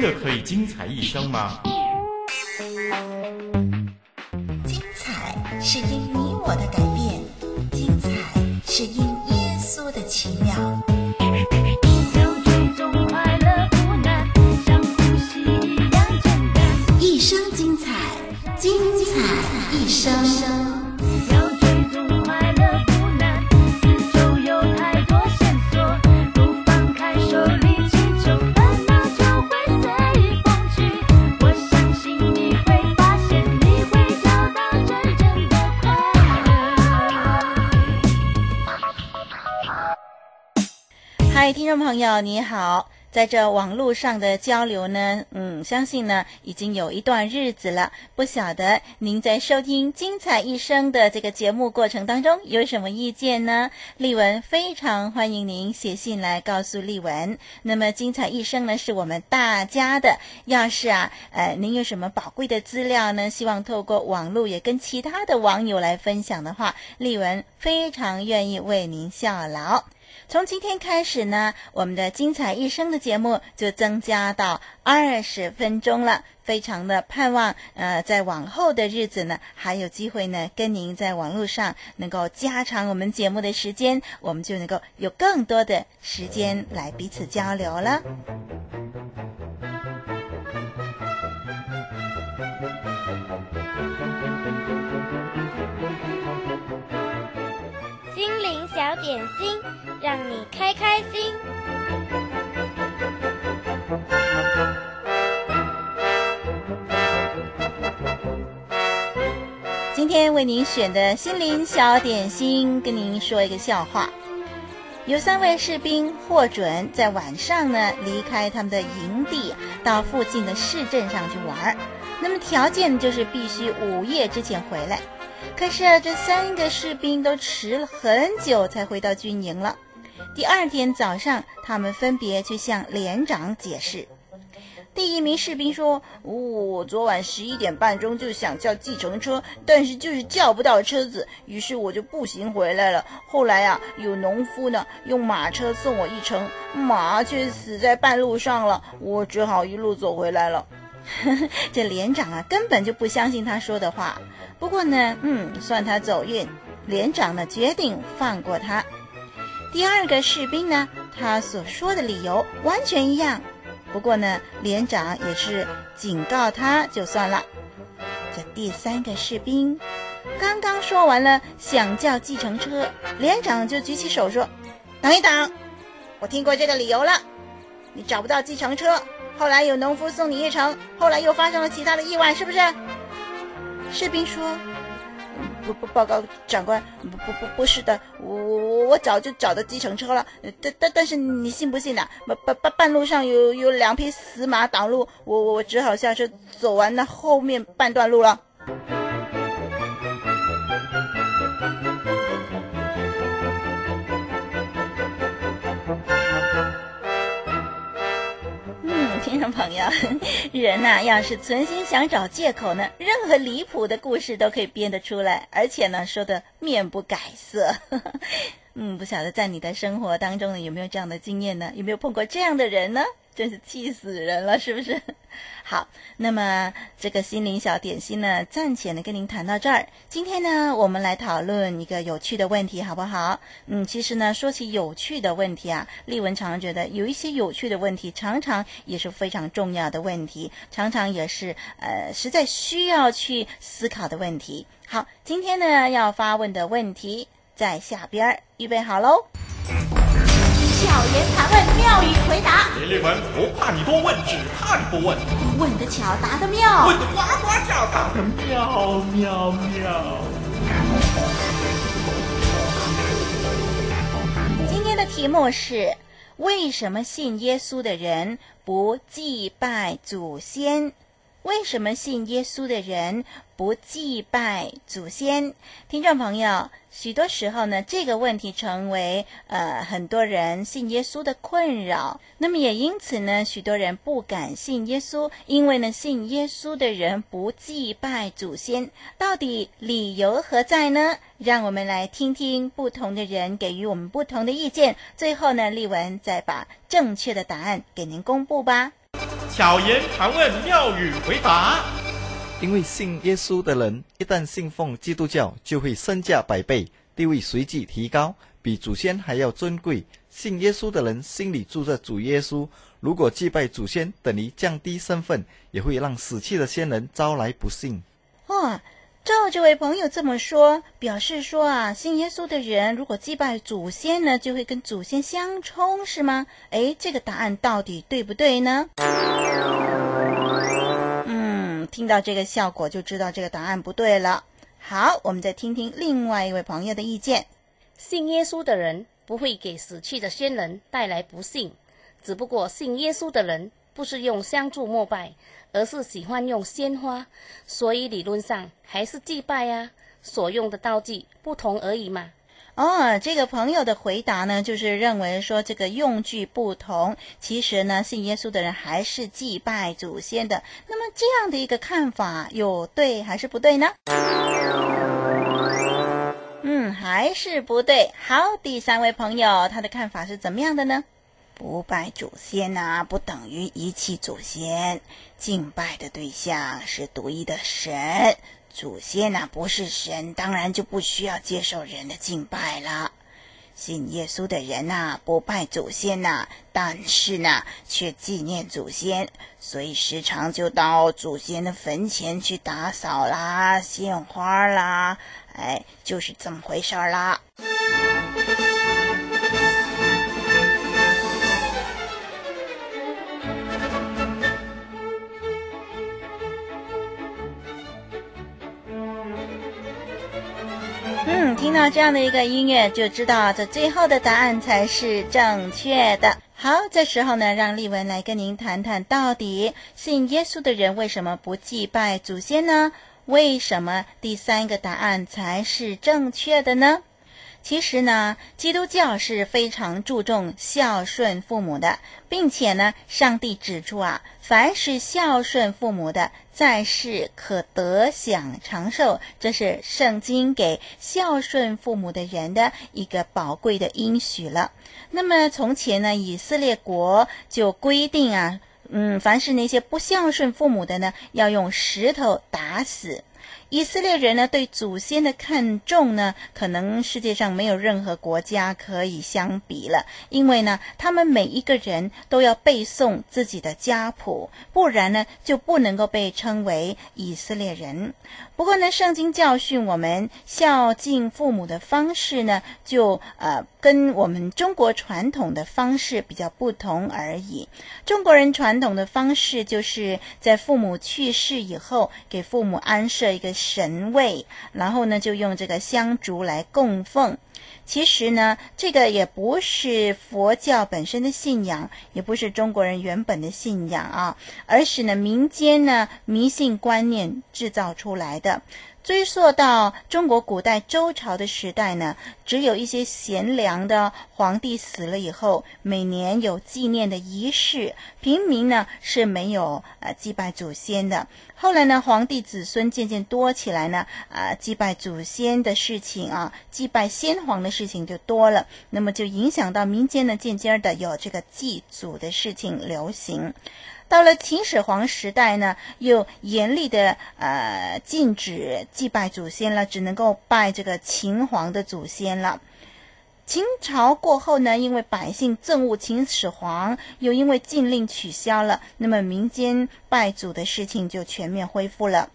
真的可以精彩一生吗？众朋友，你好，在这网络上的交流呢，嗯，相信呢已经有一段日子了。不晓得您在收听《精彩一生》的这个节目过程当中有什么意见呢？丽文非常欢迎您写信来告诉丽文。那么《精彩一生》呢是我们大家的，要是啊，呃，您有什么宝贵的资料呢？希望透过网络也跟其他的网友来分享的话，丽文非常愿意为您效劳。从今天开始呢，我们的精彩一生的节目就增加到二十分钟了。非常的盼望，呃，在往后的日子呢，还有机会呢，跟您在网络上能够加长我们节目的时间，我们就能够有更多的时间来彼此交流了。小点心，让你开开心。今天为您选的心灵小点心，跟您说一个笑话。有三位士兵获准在晚上呢离开他们的营地，到附近的市镇上去玩。那么条件就是必须午夜之前回来。可是，这三个士兵都迟了很久才回到军营了。第二天早上，他们分别去向连长解释。第一名士兵说：“我昨晚十一点半钟就想叫计程车，但是就是叫不到车子，于是我就步行回来了。后来啊，有农夫呢用马车送我一程，马却死在半路上了，我只好一路走回来了。” 这连长啊，根本就不相信他说的话。不过呢，嗯，算他走运。连长呢，决定放过他。第二个士兵呢，他所说的理由完全一样。不过呢，连长也是警告他就算了。这第三个士兵刚刚说完了想叫计程车，连长就举起手说：“等一等，我听过这个理由了。你找不到计程车，后来有农夫送你一程，后来又发生了其他的意外，是不是？”士兵说：“不不，报告长官，不不不，不是的，我我我早就找到计程车了，但但但是你信不信呐？半半半路上有有两匹死马挡路，我我只好下车走完那后面半段路了。”人呐、要是存心想找借口呢，任何离谱的故事都可以编得出来，而且呢，说的面不改色。嗯，不晓得在你的生活当中呢，有没有这样的经验呢？有没有碰过这样的人呢？真是气死人了，是不是？好，那么这个心灵小点心呢，暂且呢跟您谈到这儿。今天呢，我们来讨论一个有趣的问题，好不好？嗯，其实呢，说起有趣的问题啊，丽文常常觉得有一些有趣的问题，常常也是非常重要的问题，常常也是呃实在需要去思考的问题。好，今天呢要发问的问题在下边，预备好喽。巧言盘问，妙语回答。林立文不怕你多问，只怕你不问。问得巧，答得妙。问得呱呱叫，答得妙妙妙。今天的题目是：为什么信耶稣的人不祭拜祖先？为什么信耶稣的人不祭拜祖先？听众朋友，许多时候呢，这个问题成为呃很多人信耶稣的困扰。那么也因此呢，许多人不敢信耶稣，因为呢，信耶稣的人不祭拜祖先。到底理由何在呢？让我们来听听不同的人给予我们不同的意见。最后呢，丽文再把正确的答案给您公布吧。巧言盘问，妙语回答。因为信耶稣的人一旦信奉基督教，就会身价百倍，地位随即提高，比祖先还要尊贵。信耶稣的人心里住着主耶稣，如果祭拜祖先等于降低身份，也会让死去的先人招来不幸。哦。照这位朋友这么说，表示说啊，信耶稣的人如果祭拜祖先呢，就会跟祖先相冲，是吗？诶，这个答案到底对不对呢？听到这个效果就知道这个答案不对了。好，我们再听听另外一位朋友的意见。信耶稣的人不会给死去的先人带来不幸，只不过信耶稣的人不是用香烛膜拜。而是喜欢用鲜花，所以理论上还是祭拜啊，所用的道具不同而已嘛。哦，这个朋友的回答呢，就是认为说这个用具不同，其实呢，信耶稣的人还是祭拜祖先的。那么这样的一个看法，有对还是不对呢？嗯，还是不对。好，第三位朋友，他的看法是怎么样的呢？不拜祖先呐、不等于遗弃祖先。敬拜的对象是独一的神，祖先呐、不是神，当然就不需要接受人的敬拜了。信耶稣的人呐、不拜祖先呐、但是呢，却纪念祖先，所以时常就到祖先的坟前去打扫啦、献花啦，哎，就是这么回事儿啦。听到这样的一个音乐，就知道这最后的答案才是正确的。好，这时候呢，让丽文来跟您谈谈，到底信耶稣的人为什么不祭拜祖先呢？为什么第三个答案才是正确的呢？其实呢，基督教是非常注重孝顺父母的，并且呢，上帝指出啊，凡是孝顺父母的，在世可得享长寿，这是圣经给孝顺父母的人的一个宝贵的应许了。那么从前呢，以色列国就规定啊，嗯，凡是那些不孝顺父母的呢，要用石头打死。以色列人呢，对祖先的看重呢，可能世界上没有任何国家可以相比了。因为呢，他们每一个人都要背诵自己的家谱，不然呢，就不能够被称为以色列人。不过呢，圣经教训我们孝敬父母的方式呢，就呃跟我们中国传统的方式比较不同而已。中国人传统的方式就是在父母去世以后，给父母安设一个神位，然后呢，就用这个香烛来供奉。其实呢，这个也不是佛教本身的信仰，也不是中国人原本的信仰啊，而是呢民间呢迷信观念制造出来的。追溯到中国古代周朝的时代呢，只有一些贤良的皇帝死了以后，每年有纪念的仪式，平民呢是没有呃祭拜祖先的。后来呢，皇帝子孙渐渐多起来呢，啊、呃，祭拜祖先的事情啊，祭拜先皇的事情就多了，那么就影响到民间呢，渐渐的有这个祭祖的事情流行。到了秦始皇时代呢，又严厉的呃禁止祭拜祖先了，只能够拜这个秦皇的祖先了。秦朝过后呢，因为百姓憎恶秦始皇，又因为禁令取消了，那么民间拜祖的事情就全面恢复了。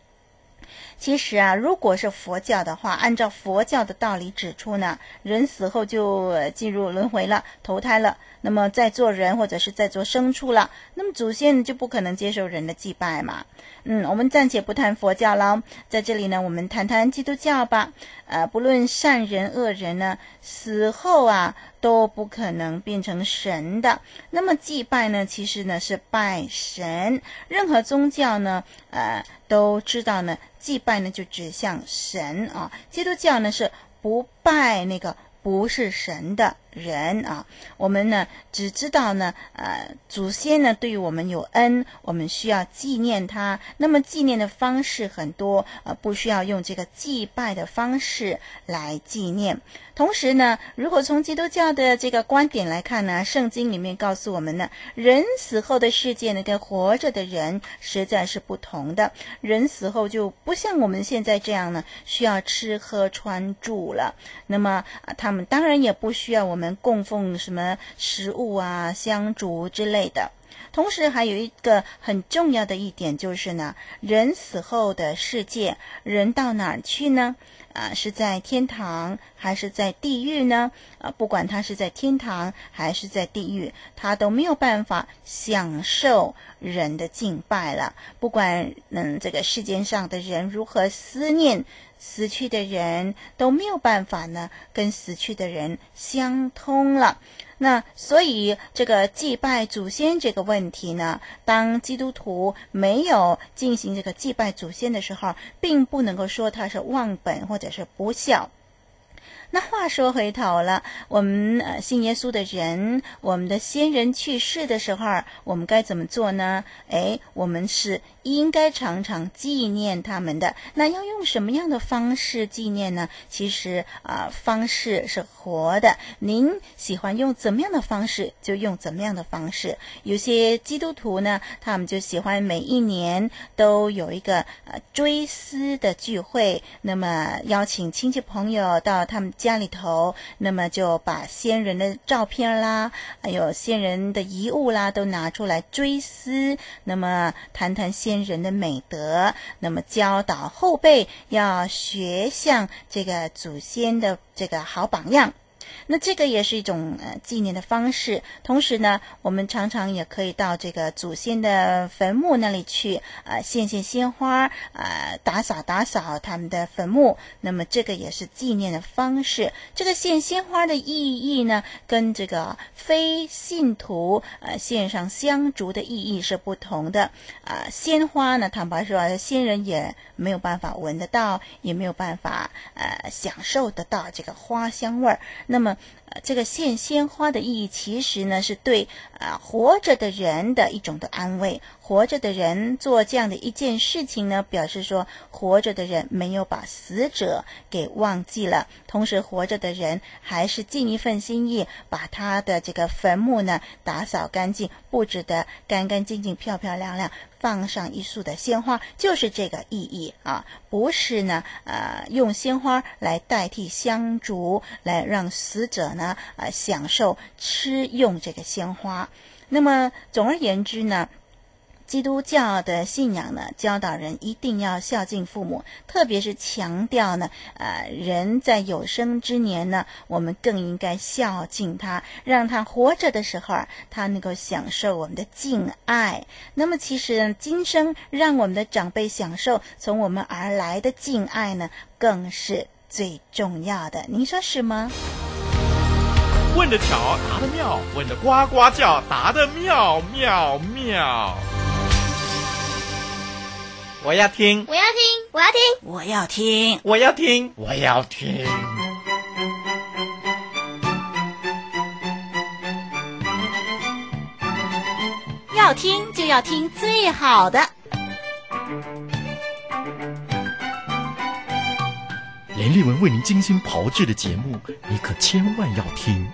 其实啊，如果是佛教的话，按照佛教的道理指出呢，人死后就进入轮回了，投胎了。那么在做人或者是在做牲畜了，那么祖先就不可能接受人的祭拜嘛。嗯，我们暂且不谈佛教了，在这里呢，我们谈谈基督教吧。呃，不论善人恶人呢，死后啊都不可能变成神的。那么祭拜呢，其实呢是拜神。任何宗教呢，呃，都知道呢，祭拜呢就指向神啊。基督教呢是不拜那个不是神的。人啊。我们呢只知道呢，呃，祖先呢对于我们有恩，我们需要纪念他。那么纪念的方式很多，呃，不需要用这个祭拜的方式来纪念。同时呢，如果从基督教的这个观点来看呢，圣经里面告诉我们呢，人死后的世界呢，跟活着的人实在是不同的。人死后就不像我们现在这样呢，需要吃喝穿住了。那么啊，他们当然也不需要我们供奉什么食物啊、香烛之类的。同时，还有一个很重要的一点就是呢，人死后的世界，人到哪儿去呢？啊，是在天堂还是在地狱呢？啊，不管他是在天堂还是在地狱，他都没有办法享受人的敬拜了。不管嗯，这个世间上的人如何思念死去的人，都没有办法呢，跟死去的人相通了。那所以这个祭拜祖先这个问题呢，当基督徒没有进行这个祭拜祖先的时候，并不能够说他是忘本或者是不孝。那话说回头了，我们呃信耶稣的人，我们的先人去世的时候，我们该怎么做呢？诶，我们是应该常常纪念他们的。那要用什么样的方式纪念呢？其实啊、方式是活的。您喜欢用怎么样的方式，就用怎么样的方式。有些基督徒呢，他们就喜欢每一年都有一个呃追思的聚会，那么邀请亲戚朋友到他们。家里头，那么就把先人的照片啦，还有先人的遗物啦，都拿出来追思，那么谈谈先人的美德，那么教导后辈要学像这个祖先的这个好榜样。那这个也是一种呃纪念的方式，同时呢，我们常常也可以到这个祖先的坟墓那里去，呃，献献鲜花，呃，打扫打扫他们的坟墓。那么这个也是纪念的方式。这个献鲜花的意义呢，跟这个非信徒呃献上香烛的意义是不同的。啊、鲜花呢，坦白说，仙人也没有办法闻得到，也没有办法呃享受得到这个花香味儿。那么，么这个献鲜花的意义，其实呢，是对啊、活着的人的一种的安慰。活着的人做这样的一件事情呢，表示说活着的人没有把死者给忘记了，同时活着的人还是尽一份心意，把他的这个坟墓呢打扫干净，布置得干干净净、漂漂亮亮，放上一束的鲜花，就是这个意义啊，不是呢呃用鲜花来代替香烛，来让死者呢呃享受吃用这个鲜花。那么总而言之呢。基督教的信仰呢，教导人一定要孝敬父母，特别是强调呢，呃，人在有生之年呢，我们更应该孝敬他，让他活着的时候，他能够享受我们的敬爱。那么，其实，今生让我们的长辈享受从我们而来的敬爱呢，更是最重要的。您说是吗？问的巧，答的妙，问的呱呱叫，答的妙妙妙。我要听，我要听，我要听，我要听，我要听，我要听。要听就要听最好的。连丽文为您精心炮制的节目，你可千万要听。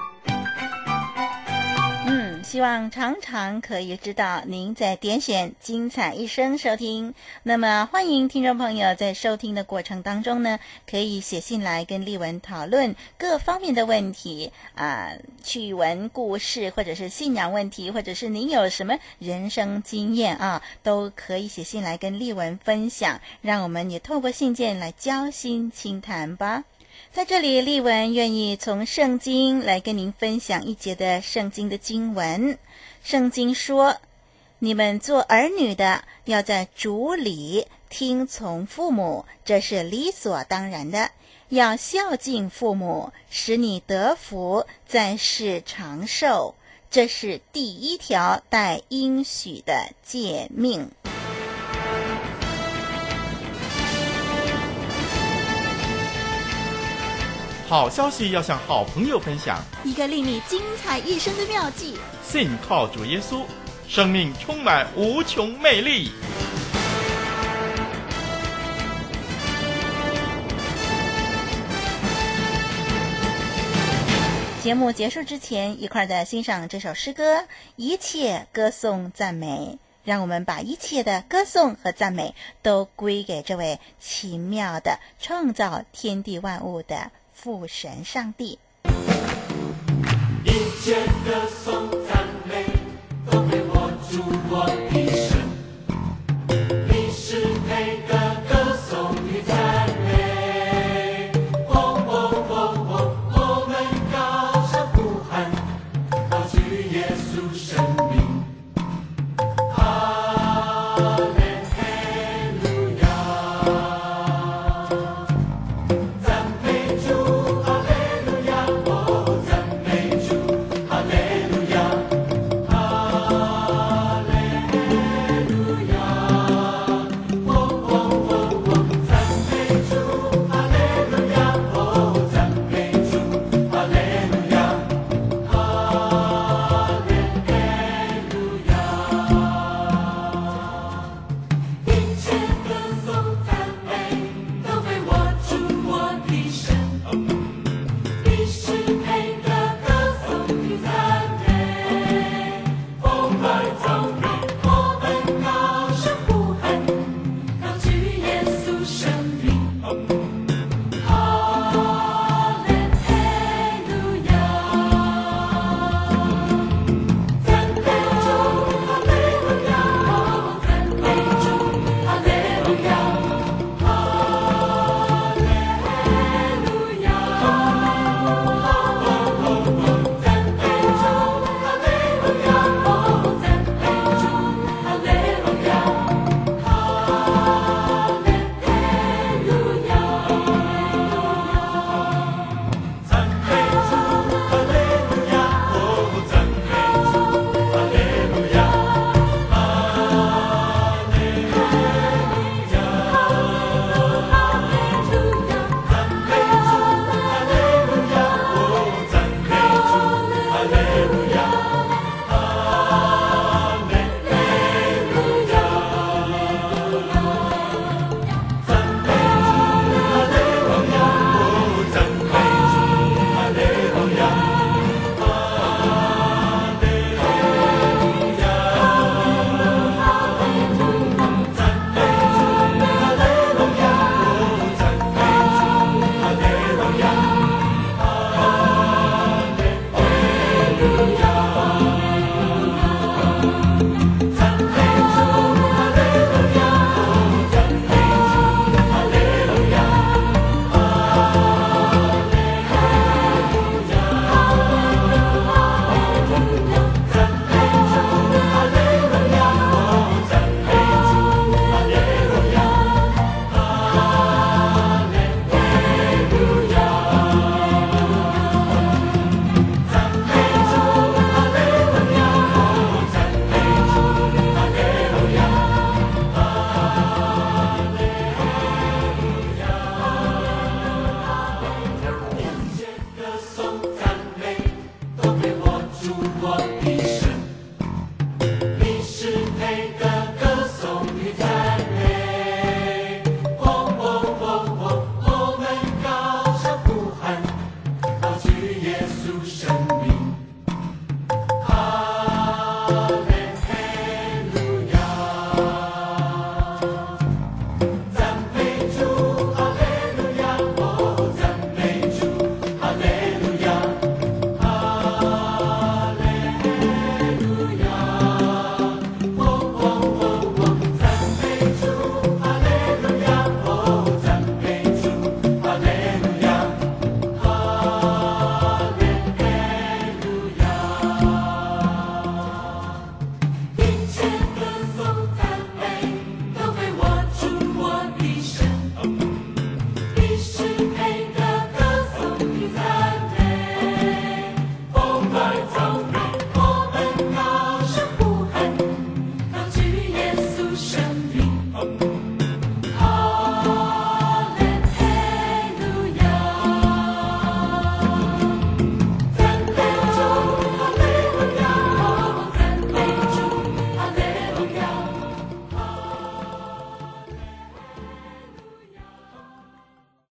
希望常常可以知道您在点选精彩一生收听。那么欢迎听众朋友在收听的过程当中呢，可以写信来跟丽文讨论各方面的问题啊，趣闻故事，或者是信仰问题，或者是您有什么人生经验啊，都可以写信来跟丽文分享。让我们也透过信件来交心倾谈吧。在这里，丽文愿意从圣经来跟您分享一节的圣经的经文。圣经说：“你们做儿女的，要在主里听从父母，这是理所当然的。要孝敬父母，使你得福，在世长寿。这是第一条带应许的诫命。”好消息要向好朋友分享，一个令你精彩一生的妙计。信靠主耶稣，生命充满无穷魅力。节目结束之前，一块儿的欣赏这首诗歌，一切歌颂赞美。让我们把一切的歌颂和赞美都归给这位奇妙的创造天地万物的父神上帝。一切歌颂赞美都归我主我的